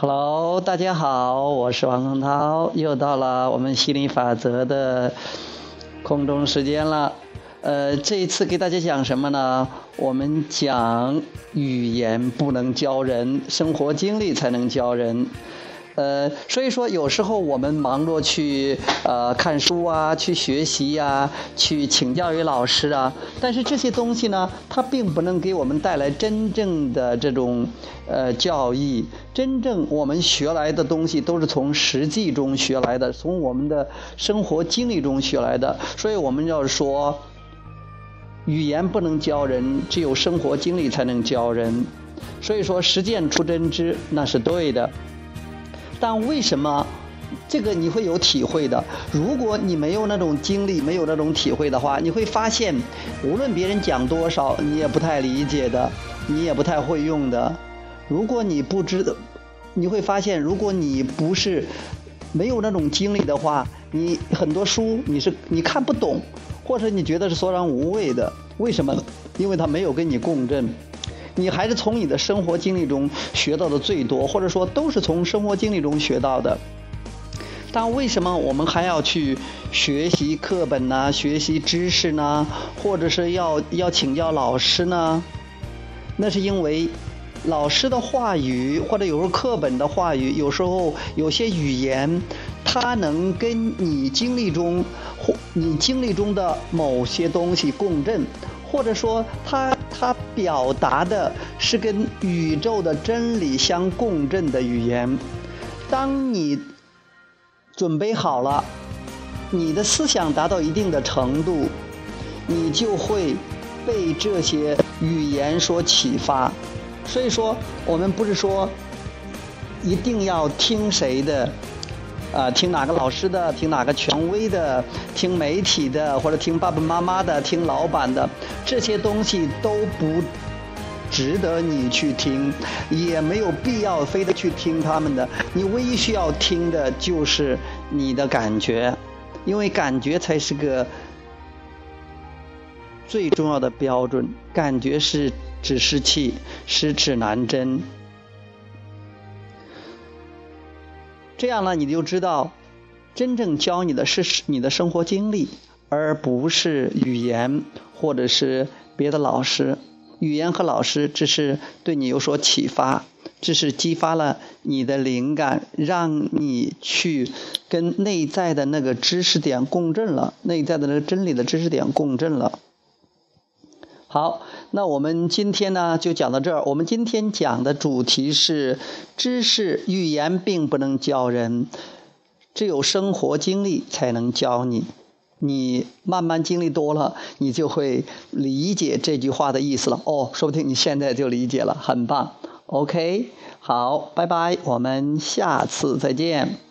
Hello，大家好，我是王洪涛，又到了我们心理法则的空中时间了。呃，这一次给大家讲什么呢？我们讲语言不能教人，生活经历才能教人。呃，所以说有时候我们忙着去呃看书啊，去学习呀，去请教于老师啊，但是这些东西呢，它并不能给我们带来真正的这种呃教义。真正我们学来的东西都是从实际中学来的，从我们的生活经历中学来的。所以我们要说，语言不能教人，只有生活经历才能教人。所以说，实践出真知，那是对的。但为什么这个你会有体会的？如果你没有那种经历，没有那种体会的话，你会发现，无论别人讲多少，你也不太理解的，你也不太会用的。如果你不知道，你会发现，如果你不是没有那种经历的话，你很多书你是你看不懂，或者你觉得是索然无味的。为什么？因为它没有跟你共振。你还是从你的生活经历中学到的最多，或者说都是从生活经历中学到的。但为什么我们还要去学习课本呢？学习知识呢？或者是要要请教老师呢？那是因为老师的话语，或者有时候课本的话语，有时候有些语言，它能跟你经历中或你经历中的某些东西共振。或者说，他他表达的是跟宇宙的真理相共振的语言。当你准备好了，你的思想达到一定的程度，你就会被这些语言所启发。所以说，我们不是说一定要听谁的。啊，听哪个老师的，听哪个权威的，听媒体的，或者听爸爸妈妈的，听老板的，这些东西都不值得你去听，也没有必要非得去听他们的。你唯一需要听的就是你的感觉，因为感觉才是个最重要的标准。感觉是指示器，是指南针。这样呢，你就知道，真正教你的是你的生活经历，而不是语言或者是别的老师。语言和老师只是对你有所启发，只是激发了你的灵感，让你去跟内在的那个知识点共振了，内在的那个真理的知识点共振了。好，那我们今天呢就讲到这儿。我们今天讲的主题是知识语言并不能教人，只有生活经历才能教你。你慢慢经历多了，你就会理解这句话的意思了。哦，说不定你现在就理解了，很棒。OK，好，拜拜，我们下次再见。